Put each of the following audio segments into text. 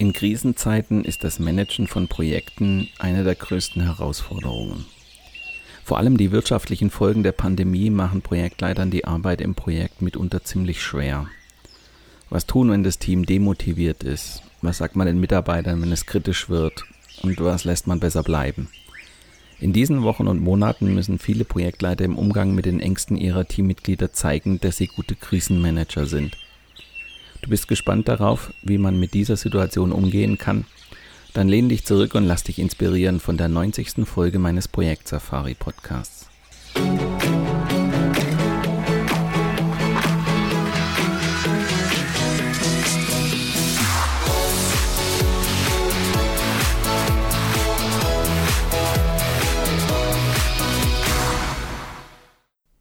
In Krisenzeiten ist das Managen von Projekten eine der größten Herausforderungen. Vor allem die wirtschaftlichen Folgen der Pandemie machen Projektleitern die Arbeit im Projekt mitunter ziemlich schwer. Was tun, wenn das Team demotiviert ist? Was sagt man den Mitarbeitern, wenn es kritisch wird? Und was lässt man besser bleiben? In diesen Wochen und Monaten müssen viele Projektleiter im Umgang mit den Ängsten ihrer Teammitglieder zeigen, dass sie gute Krisenmanager sind – Du bist gespannt darauf, wie man mit dieser Situation umgehen kann? Dann lehn dich zurück und lass dich inspirieren von der 90. Folge meines Projekt Safari Podcasts.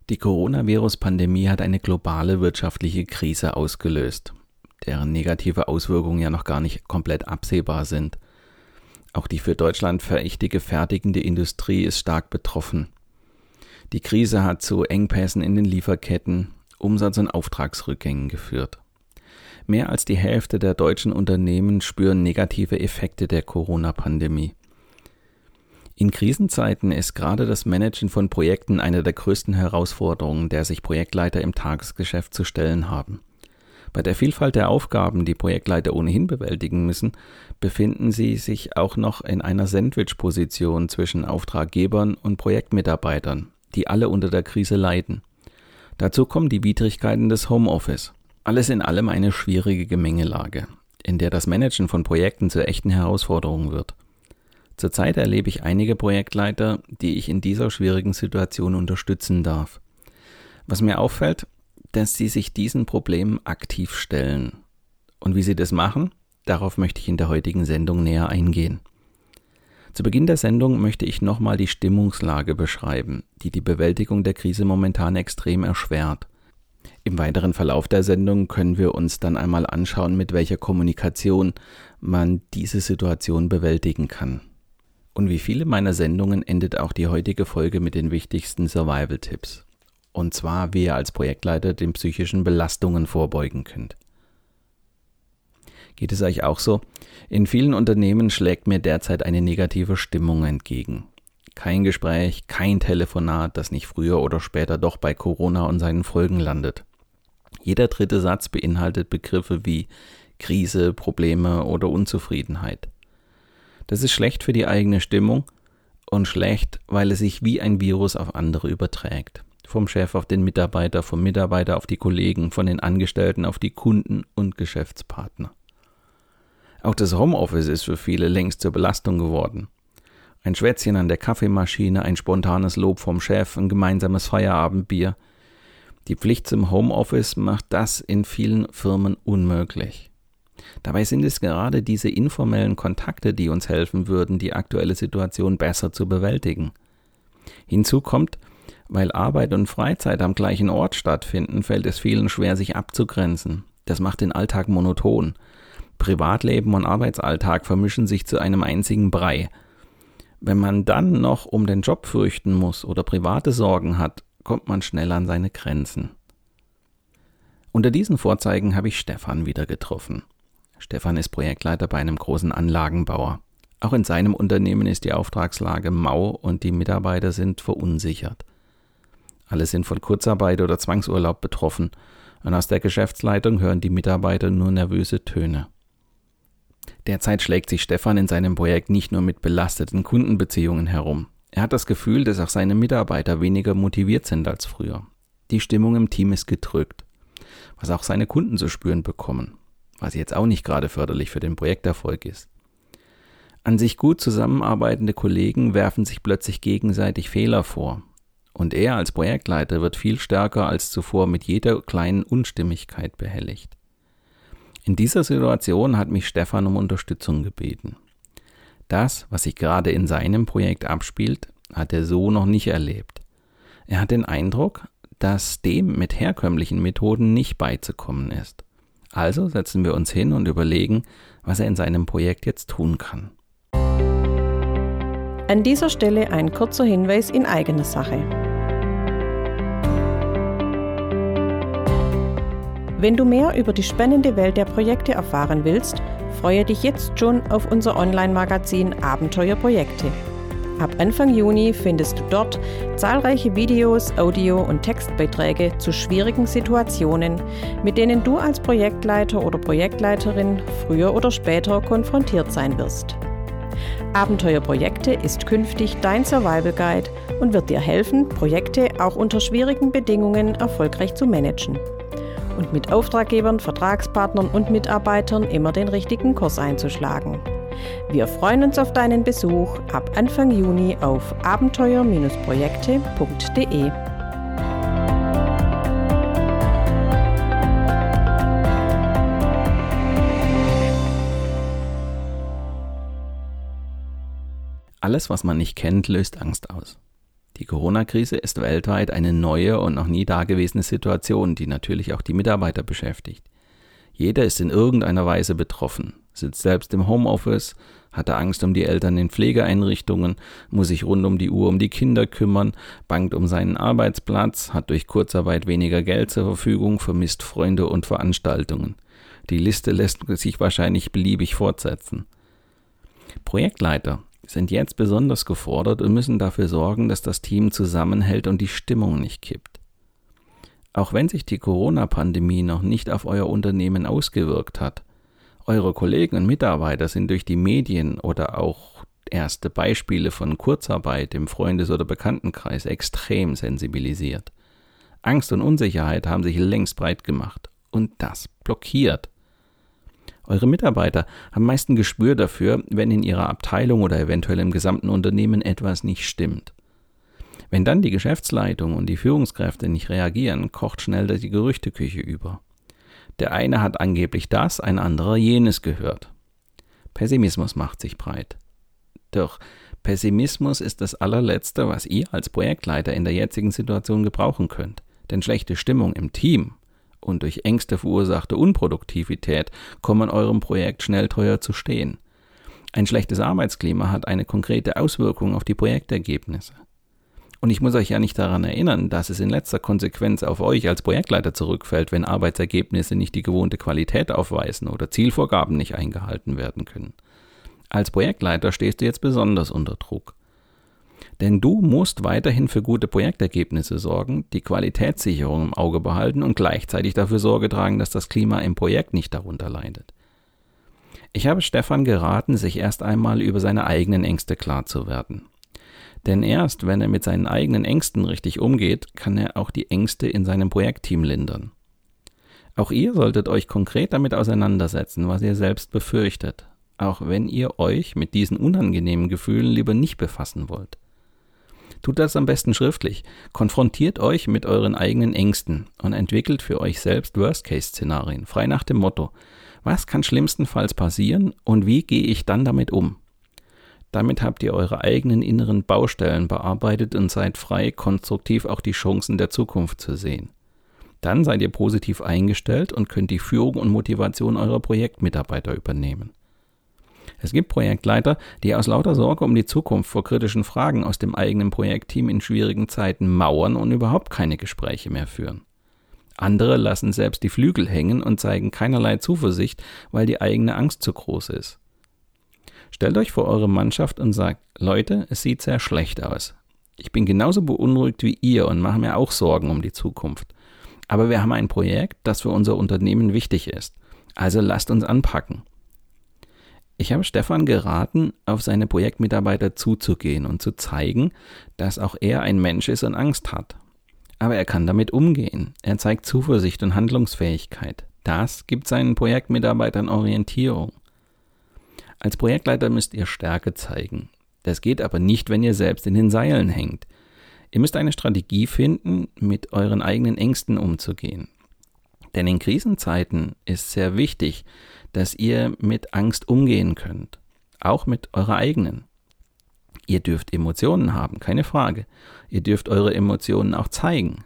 Die Coronavirus-Pandemie hat eine globale wirtschaftliche Krise ausgelöst deren negative Auswirkungen ja noch gar nicht komplett absehbar sind. Auch die für Deutschland verächtige fertigende Industrie ist stark betroffen. Die Krise hat zu Engpässen in den Lieferketten, Umsatz- und Auftragsrückgängen geführt. Mehr als die Hälfte der deutschen Unternehmen spüren negative Effekte der Corona-Pandemie. In Krisenzeiten ist gerade das Managen von Projekten eine der größten Herausforderungen, der sich Projektleiter im Tagesgeschäft zu stellen haben. Bei der Vielfalt der Aufgaben, die Projektleiter ohnehin bewältigen müssen, befinden sie sich auch noch in einer Sandwich-Position zwischen Auftraggebern und Projektmitarbeitern, die alle unter der Krise leiden. Dazu kommen die Widrigkeiten des Homeoffice. Alles in allem eine schwierige Gemengelage, in der das Managen von Projekten zur echten Herausforderung wird. Zurzeit erlebe ich einige Projektleiter, die ich in dieser schwierigen Situation unterstützen darf. Was mir auffällt, dass sie sich diesen Problemen aktiv stellen. Und wie sie das machen, darauf möchte ich in der heutigen Sendung näher eingehen. Zu Beginn der Sendung möchte ich nochmal die Stimmungslage beschreiben, die die Bewältigung der Krise momentan extrem erschwert. Im weiteren Verlauf der Sendung können wir uns dann einmal anschauen, mit welcher Kommunikation man diese Situation bewältigen kann. Und wie viele meiner Sendungen endet auch die heutige Folge mit den wichtigsten Survival-Tipps. Und zwar, wie ihr als Projektleiter den psychischen Belastungen vorbeugen könnt. Geht es euch auch so? In vielen Unternehmen schlägt mir derzeit eine negative Stimmung entgegen. Kein Gespräch, kein Telefonat, das nicht früher oder später doch bei Corona und seinen Folgen landet. Jeder dritte Satz beinhaltet Begriffe wie Krise, Probleme oder Unzufriedenheit. Das ist schlecht für die eigene Stimmung und schlecht, weil es sich wie ein Virus auf andere überträgt. Vom Chef auf den Mitarbeiter, vom Mitarbeiter auf die Kollegen, von den Angestellten auf die Kunden und Geschäftspartner. Auch das Homeoffice ist für viele längst zur Belastung geworden. Ein Schwätzchen an der Kaffeemaschine, ein spontanes Lob vom Chef, ein gemeinsames Feierabendbier. Die Pflicht zum Homeoffice macht das in vielen Firmen unmöglich. Dabei sind es gerade diese informellen Kontakte, die uns helfen würden, die aktuelle Situation besser zu bewältigen. Hinzu kommt, weil Arbeit und Freizeit am gleichen Ort stattfinden, fällt es vielen schwer, sich abzugrenzen. Das macht den Alltag monoton. Privatleben und Arbeitsalltag vermischen sich zu einem einzigen Brei. Wenn man dann noch um den Job fürchten muss oder private Sorgen hat, kommt man schnell an seine Grenzen. Unter diesen Vorzeigen habe ich Stefan wieder getroffen. Stefan ist Projektleiter bei einem großen Anlagenbauer. Auch in seinem Unternehmen ist die Auftragslage mau und die Mitarbeiter sind verunsichert. Alle sind von Kurzarbeit oder Zwangsurlaub betroffen und aus der Geschäftsleitung hören die Mitarbeiter nur nervöse Töne. Derzeit schlägt sich Stefan in seinem Projekt nicht nur mit belasteten Kundenbeziehungen herum. Er hat das Gefühl, dass auch seine Mitarbeiter weniger motiviert sind als früher. Die Stimmung im Team ist gedrückt, was auch seine Kunden zu spüren bekommen, was jetzt auch nicht gerade förderlich für den Projekterfolg ist. An sich gut zusammenarbeitende Kollegen werfen sich plötzlich gegenseitig Fehler vor, und er als Projektleiter wird viel stärker als zuvor mit jeder kleinen Unstimmigkeit behelligt. In dieser Situation hat mich Stefan um Unterstützung gebeten. Das, was sich gerade in seinem Projekt abspielt, hat er so noch nicht erlebt. Er hat den Eindruck, dass dem mit herkömmlichen Methoden nicht beizukommen ist. Also setzen wir uns hin und überlegen, was er in seinem Projekt jetzt tun kann. An dieser Stelle ein kurzer Hinweis in eigener Sache. Wenn du mehr über die spannende Welt der Projekte erfahren willst, freue dich jetzt schon auf unser Online-Magazin Abenteuerprojekte. Ab Anfang Juni findest du dort zahlreiche Videos, Audio- und Textbeiträge zu schwierigen Situationen, mit denen du als Projektleiter oder Projektleiterin früher oder später konfrontiert sein wirst. Abenteuerprojekte ist künftig dein Survival Guide und wird dir helfen, Projekte auch unter schwierigen Bedingungen erfolgreich zu managen und mit Auftraggebern, Vertragspartnern und Mitarbeitern immer den richtigen Kurs einzuschlagen. Wir freuen uns auf deinen Besuch ab Anfang Juni auf abenteuer-projekte.de. Alles, was man nicht kennt, löst Angst aus. Die Corona-Krise ist weltweit eine neue und noch nie dagewesene Situation, die natürlich auch die Mitarbeiter beschäftigt. Jeder ist in irgendeiner Weise betroffen, sitzt selbst im Homeoffice, hatte Angst um die Eltern in Pflegeeinrichtungen, muss sich rund um die Uhr um die Kinder kümmern, bangt um seinen Arbeitsplatz, hat durch Kurzarbeit weniger Geld zur Verfügung, vermisst Freunde und Veranstaltungen. Die Liste lässt sich wahrscheinlich beliebig fortsetzen. Projektleiter sind jetzt besonders gefordert und müssen dafür sorgen, dass das Team zusammenhält und die Stimmung nicht kippt. Auch wenn sich die Corona-Pandemie noch nicht auf euer Unternehmen ausgewirkt hat, eure Kollegen und Mitarbeiter sind durch die Medien oder auch erste Beispiele von Kurzarbeit im Freundes- oder Bekanntenkreis extrem sensibilisiert. Angst und Unsicherheit haben sich längst breit gemacht und das blockiert. Eure Mitarbeiter haben meist ein Gespür dafür, wenn in ihrer Abteilung oder eventuell im gesamten Unternehmen etwas nicht stimmt. Wenn dann die Geschäftsleitung und die Führungskräfte nicht reagieren, kocht schnell die Gerüchteküche über. Der eine hat angeblich das, ein anderer jenes gehört. Pessimismus macht sich breit. Doch Pessimismus ist das allerletzte, was ihr als Projektleiter in der jetzigen Situation gebrauchen könnt. Denn schlechte Stimmung im Team und durch Ängste verursachte Unproduktivität kommen eurem Projekt schnell teuer zu stehen. Ein schlechtes Arbeitsklima hat eine konkrete Auswirkung auf die Projektergebnisse. Und ich muss euch ja nicht daran erinnern, dass es in letzter Konsequenz auf euch als Projektleiter zurückfällt, wenn Arbeitsergebnisse nicht die gewohnte Qualität aufweisen oder Zielvorgaben nicht eingehalten werden können. Als Projektleiter stehst du jetzt besonders unter Druck. Denn du musst weiterhin für gute Projektergebnisse sorgen, die Qualitätssicherung im Auge behalten und gleichzeitig dafür Sorge tragen, dass das Klima im Projekt nicht darunter leidet. Ich habe Stefan geraten, sich erst einmal über seine eigenen Ängste klar zu werden. Denn erst wenn er mit seinen eigenen Ängsten richtig umgeht, kann er auch die Ängste in seinem Projektteam lindern. Auch ihr solltet euch konkret damit auseinandersetzen, was ihr selbst befürchtet, auch wenn ihr euch mit diesen unangenehmen Gefühlen lieber nicht befassen wollt. Tut das am besten schriftlich. Konfrontiert euch mit euren eigenen Ängsten und entwickelt für euch selbst Worst-Case-Szenarien, frei nach dem Motto, was kann schlimmstenfalls passieren und wie gehe ich dann damit um? Damit habt ihr eure eigenen inneren Baustellen bearbeitet und seid frei, konstruktiv auch die Chancen der Zukunft zu sehen. Dann seid ihr positiv eingestellt und könnt die Führung und Motivation eurer Projektmitarbeiter übernehmen. Es gibt Projektleiter, die aus lauter Sorge um die Zukunft vor kritischen Fragen aus dem eigenen Projektteam in schwierigen Zeiten mauern und überhaupt keine Gespräche mehr führen. Andere lassen selbst die Flügel hängen und zeigen keinerlei Zuversicht, weil die eigene Angst zu groß ist. Stellt euch vor eure Mannschaft und sagt, Leute, es sieht sehr schlecht aus. Ich bin genauso beunruhigt wie ihr und mache mir auch Sorgen um die Zukunft. Aber wir haben ein Projekt, das für unser Unternehmen wichtig ist. Also lasst uns anpacken. Ich habe Stefan geraten, auf seine Projektmitarbeiter zuzugehen und zu zeigen, dass auch er ein Mensch ist und Angst hat. Aber er kann damit umgehen. Er zeigt Zuversicht und Handlungsfähigkeit. Das gibt seinen Projektmitarbeitern Orientierung. Als Projektleiter müsst ihr Stärke zeigen. Das geht aber nicht, wenn ihr selbst in den Seilen hängt. Ihr müsst eine Strategie finden, mit euren eigenen Ängsten umzugehen. Denn in Krisenzeiten ist sehr wichtig, dass ihr mit Angst umgehen könnt, auch mit eurer eigenen. Ihr dürft Emotionen haben, keine Frage. Ihr dürft eure Emotionen auch zeigen.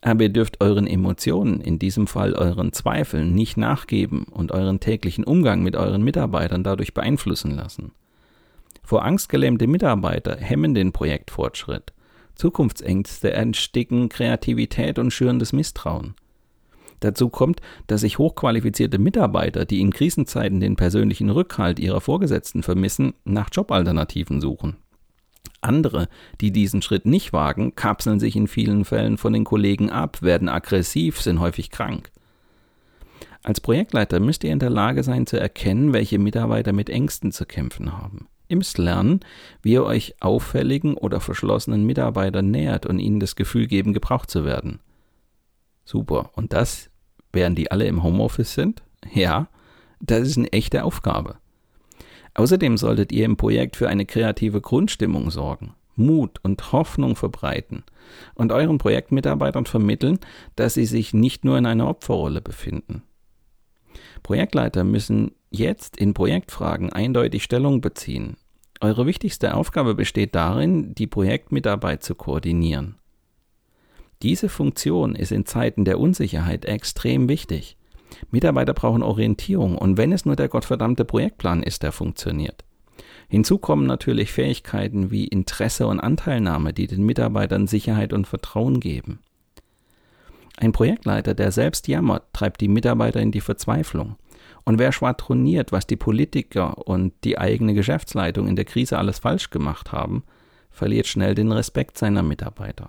Aber ihr dürft euren Emotionen, in diesem Fall euren Zweifeln, nicht nachgeben und euren täglichen Umgang mit euren Mitarbeitern dadurch beeinflussen lassen. Vor Angst gelähmte Mitarbeiter hemmen den Projektfortschritt. Zukunftsängste entsticken Kreativität und schüren das Misstrauen. Dazu kommt, dass sich hochqualifizierte Mitarbeiter, die in Krisenzeiten den persönlichen Rückhalt ihrer Vorgesetzten vermissen, nach Jobalternativen suchen. Andere, die diesen Schritt nicht wagen, kapseln sich in vielen Fällen von den Kollegen ab, werden aggressiv, sind häufig krank. Als Projektleiter müsst ihr in der Lage sein zu erkennen, welche Mitarbeiter mit Ängsten zu kämpfen haben. Ihr müsst lernen, wie ihr euch auffälligen oder verschlossenen Mitarbeitern nähert und ihnen das Gefühl geben, gebraucht zu werden. Super. Und das während die alle im Homeoffice sind? Ja, das ist eine echte Aufgabe. Außerdem solltet ihr im Projekt für eine kreative Grundstimmung sorgen, Mut und Hoffnung verbreiten und euren Projektmitarbeitern vermitteln, dass sie sich nicht nur in einer Opferrolle befinden. Projektleiter müssen jetzt in Projektfragen eindeutig Stellung beziehen. Eure wichtigste Aufgabe besteht darin, die Projektmitarbeit zu koordinieren. Diese Funktion ist in Zeiten der Unsicherheit extrem wichtig. Mitarbeiter brauchen Orientierung und wenn es nur der gottverdammte Projektplan ist, der funktioniert. Hinzu kommen natürlich Fähigkeiten wie Interesse und Anteilnahme, die den Mitarbeitern Sicherheit und Vertrauen geben. Ein Projektleiter, der selbst jammert, treibt die Mitarbeiter in die Verzweiflung. Und wer schwadroniert, was die Politiker und die eigene Geschäftsleitung in der Krise alles falsch gemacht haben, verliert schnell den Respekt seiner Mitarbeiter.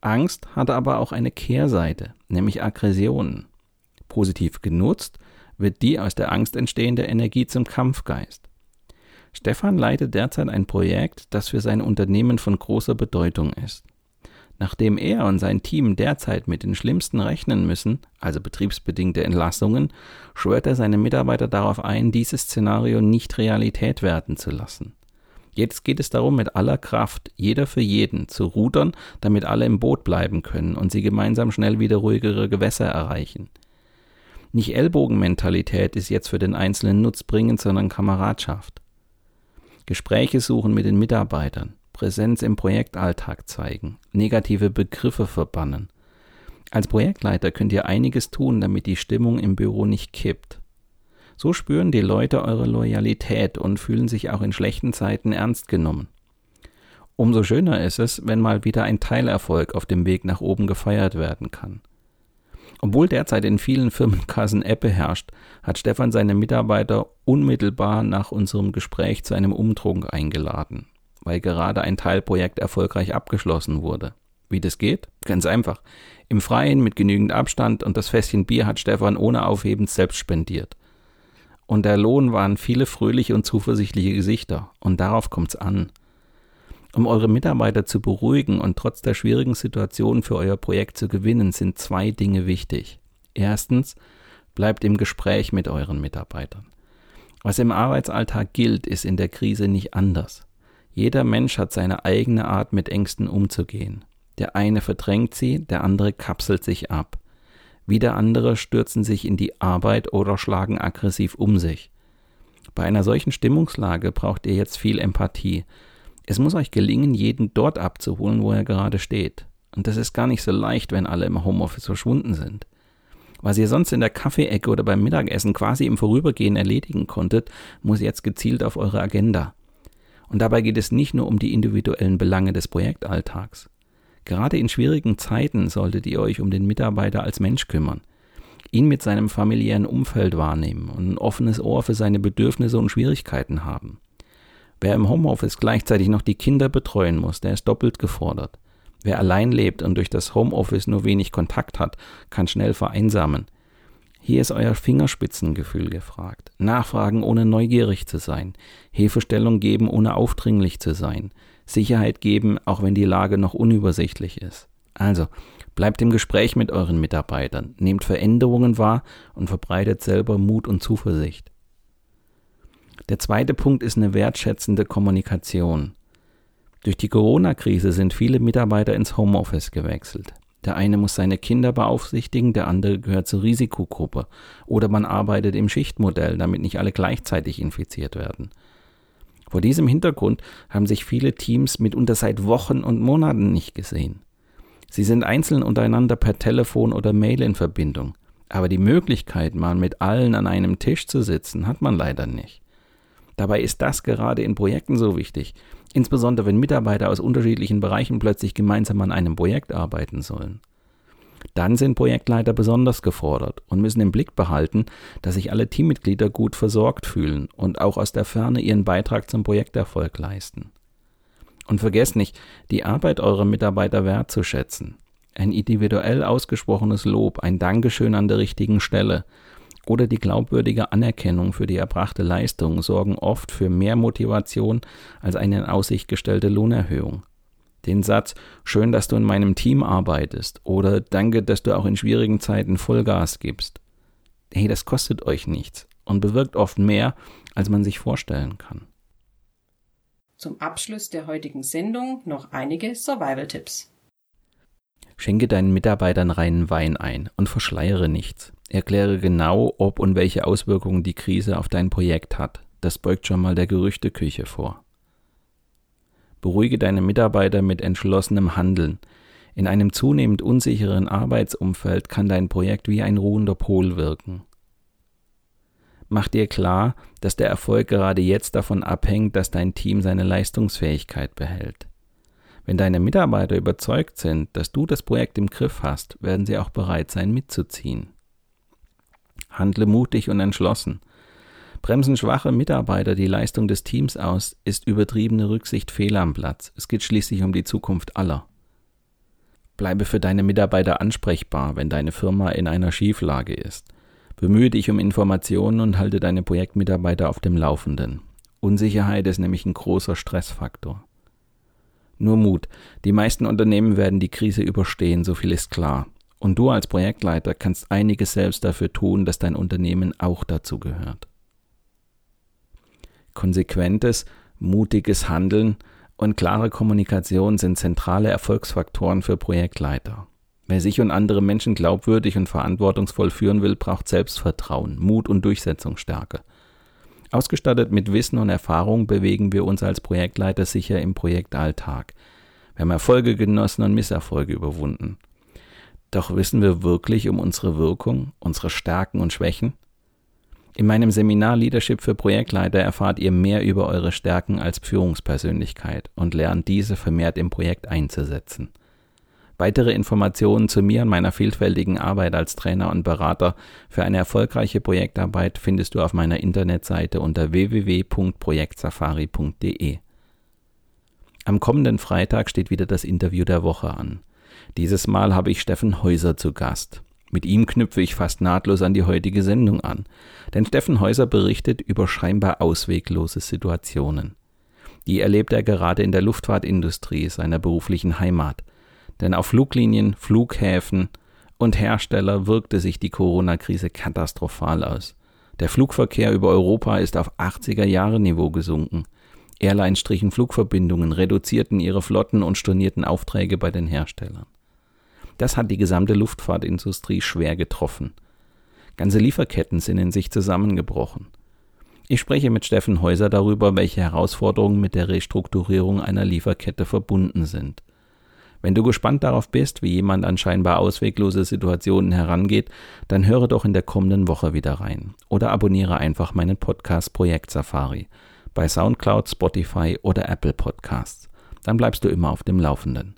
Angst hatte aber auch eine Kehrseite, nämlich Aggressionen. Positiv genutzt wird die aus der Angst entstehende Energie zum Kampfgeist. Stefan leitet derzeit ein Projekt, das für sein Unternehmen von großer Bedeutung ist. Nachdem er und sein Team derzeit mit den schlimmsten rechnen müssen, also betriebsbedingte Entlassungen, schwört er seine Mitarbeiter darauf ein, dieses Szenario nicht Realität werden zu lassen. Jetzt geht es darum, mit aller Kraft, jeder für jeden, zu rudern, damit alle im Boot bleiben können und sie gemeinsam schnell wieder ruhigere Gewässer erreichen. Nicht Ellbogenmentalität ist jetzt für den Einzelnen nutzbringend, sondern Kameradschaft. Gespräche suchen mit den Mitarbeitern, Präsenz im Projektalltag zeigen, negative Begriffe verbannen. Als Projektleiter könnt ihr einiges tun, damit die Stimmung im Büro nicht kippt. So spüren die Leute eure Loyalität und fühlen sich auch in schlechten Zeiten ernst genommen. Umso schöner ist es, wenn mal wieder ein Teilerfolg auf dem Weg nach oben gefeiert werden kann. Obwohl derzeit in vielen Firmenkassen Ebbe herrscht, hat Stefan seine Mitarbeiter unmittelbar nach unserem Gespräch zu einem Umtrunk eingeladen, weil gerade ein Teilprojekt erfolgreich abgeschlossen wurde. Wie das geht? Ganz einfach. Im Freien mit genügend Abstand und das Fässchen Bier hat Stefan ohne Aufhebens selbst spendiert. Und der Lohn waren viele fröhliche und zuversichtliche Gesichter. Und darauf kommt's an. Um eure Mitarbeiter zu beruhigen und trotz der schwierigen Situation für euer Projekt zu gewinnen, sind zwei Dinge wichtig. Erstens, bleibt im Gespräch mit euren Mitarbeitern. Was im Arbeitsalltag gilt, ist in der Krise nicht anders. Jeder Mensch hat seine eigene Art, mit Ängsten umzugehen. Der eine verdrängt sie, der andere kapselt sich ab. Wieder andere stürzen sich in die Arbeit oder schlagen aggressiv um sich. Bei einer solchen Stimmungslage braucht ihr jetzt viel Empathie. Es muss euch gelingen, jeden dort abzuholen, wo er gerade steht. Und das ist gar nicht so leicht, wenn alle im Homeoffice verschwunden sind. Was ihr sonst in der Kaffeeecke oder beim Mittagessen quasi im Vorübergehen erledigen konntet, muss jetzt gezielt auf eure Agenda. Und dabei geht es nicht nur um die individuellen Belange des Projektalltags. Gerade in schwierigen Zeiten solltet ihr euch um den Mitarbeiter als Mensch kümmern, ihn mit seinem familiären Umfeld wahrnehmen und ein offenes Ohr für seine Bedürfnisse und Schwierigkeiten haben. Wer im Homeoffice gleichzeitig noch die Kinder betreuen muss, der ist doppelt gefordert. Wer allein lebt und durch das Homeoffice nur wenig Kontakt hat, kann schnell vereinsamen. Hier ist euer Fingerspitzengefühl gefragt. Nachfragen ohne neugierig zu sein. Hilfestellung geben ohne aufdringlich zu sein. Sicherheit geben, auch wenn die Lage noch unübersichtlich ist. Also, bleibt im Gespräch mit euren Mitarbeitern, nehmt Veränderungen wahr und verbreitet selber Mut und Zuversicht. Der zweite Punkt ist eine wertschätzende Kommunikation. Durch die Corona-Krise sind viele Mitarbeiter ins Homeoffice gewechselt. Der eine muss seine Kinder beaufsichtigen, der andere gehört zur Risikogruppe. Oder man arbeitet im Schichtmodell, damit nicht alle gleichzeitig infiziert werden. Vor diesem Hintergrund haben sich viele Teams mitunter seit Wochen und Monaten nicht gesehen. Sie sind einzeln untereinander per Telefon oder Mail in Verbindung. Aber die Möglichkeit, mal mit allen an einem Tisch zu sitzen, hat man leider nicht. Dabei ist das gerade in Projekten so wichtig, insbesondere wenn Mitarbeiter aus unterschiedlichen Bereichen plötzlich gemeinsam an einem Projekt arbeiten sollen. Dann sind Projektleiter besonders gefordert und müssen im Blick behalten, dass sich alle Teammitglieder gut versorgt fühlen und auch aus der Ferne ihren Beitrag zum Projekterfolg leisten. Und vergesst nicht, die Arbeit eurer Mitarbeiter wertzuschätzen. Ein individuell ausgesprochenes Lob, ein Dankeschön an der richtigen Stelle oder die glaubwürdige Anerkennung für die erbrachte Leistung sorgen oft für mehr Motivation als eine in Aussicht gestellte Lohnerhöhung. Den Satz Schön, dass du in meinem Team arbeitest oder Danke, dass du auch in schwierigen Zeiten Vollgas gibst. Hey, das kostet euch nichts und bewirkt oft mehr, als man sich vorstellen kann. Zum Abschluss der heutigen Sendung noch einige Survival-Tipps. Schenke deinen Mitarbeitern reinen Wein ein und verschleiere nichts. Erkläre genau, ob und welche Auswirkungen die Krise auf dein Projekt hat. Das beugt schon mal der Gerüchteküche vor. Beruhige deine Mitarbeiter mit entschlossenem Handeln. In einem zunehmend unsicheren Arbeitsumfeld kann dein Projekt wie ein ruhender Pol wirken. Mach dir klar, dass der Erfolg gerade jetzt davon abhängt, dass dein Team seine Leistungsfähigkeit behält. Wenn deine Mitarbeiter überzeugt sind, dass du das Projekt im Griff hast, werden sie auch bereit sein, mitzuziehen. Handle mutig und entschlossen. Bremsen schwache Mitarbeiter die Leistung des Teams aus, ist übertriebene Rücksicht fehl am Platz. Es geht schließlich um die Zukunft aller. Bleibe für deine Mitarbeiter ansprechbar, wenn deine Firma in einer Schieflage ist. Bemühe dich um Informationen und halte deine Projektmitarbeiter auf dem Laufenden. Unsicherheit ist nämlich ein großer Stressfaktor. Nur Mut. Die meisten Unternehmen werden die Krise überstehen, so viel ist klar. Und du als Projektleiter kannst einiges selbst dafür tun, dass dein Unternehmen auch dazu gehört. Konsequentes, mutiges Handeln und klare Kommunikation sind zentrale Erfolgsfaktoren für Projektleiter. Wer sich und andere Menschen glaubwürdig und verantwortungsvoll führen will, braucht Selbstvertrauen, Mut und Durchsetzungsstärke. Ausgestattet mit Wissen und Erfahrung bewegen wir uns als Projektleiter sicher im Projektalltag. Wir haben Erfolge genossen und Misserfolge überwunden. Doch wissen wir wirklich um unsere Wirkung, unsere Stärken und Schwächen? In meinem Seminar Leadership für Projektleiter erfahrt ihr mehr über eure Stärken als Führungspersönlichkeit und lernt diese vermehrt im Projekt einzusetzen. Weitere Informationen zu mir und meiner vielfältigen Arbeit als Trainer und Berater für eine erfolgreiche Projektarbeit findest du auf meiner Internetseite unter www.projektsafari.de. Am kommenden Freitag steht wieder das Interview der Woche an. Dieses Mal habe ich Steffen Häuser zu Gast. Mit ihm knüpfe ich fast nahtlos an die heutige Sendung an, denn Steffen Häuser berichtet über scheinbar ausweglose Situationen. Die erlebt er gerade in der Luftfahrtindustrie seiner beruflichen Heimat. Denn auf Fluglinien, Flughäfen und Hersteller wirkte sich die Corona-Krise katastrophal aus. Der Flugverkehr über Europa ist auf 80er Jahre Niveau gesunken. Airlines strichen Flugverbindungen, reduzierten ihre Flotten und stornierten Aufträge bei den Herstellern. Das hat die gesamte Luftfahrtindustrie schwer getroffen. Ganze Lieferketten sind in sich zusammengebrochen. Ich spreche mit Steffen Häuser darüber, welche Herausforderungen mit der Restrukturierung einer Lieferkette verbunden sind. Wenn du gespannt darauf bist, wie jemand an scheinbar ausweglose Situationen herangeht, dann höre doch in der kommenden Woche wieder rein oder abonniere einfach meinen Podcast Projekt Safari bei SoundCloud, Spotify oder Apple Podcasts. Dann bleibst du immer auf dem Laufenden.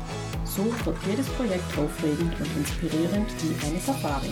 So wird jedes Projekt aufregend und inspirierend wie eine Safari.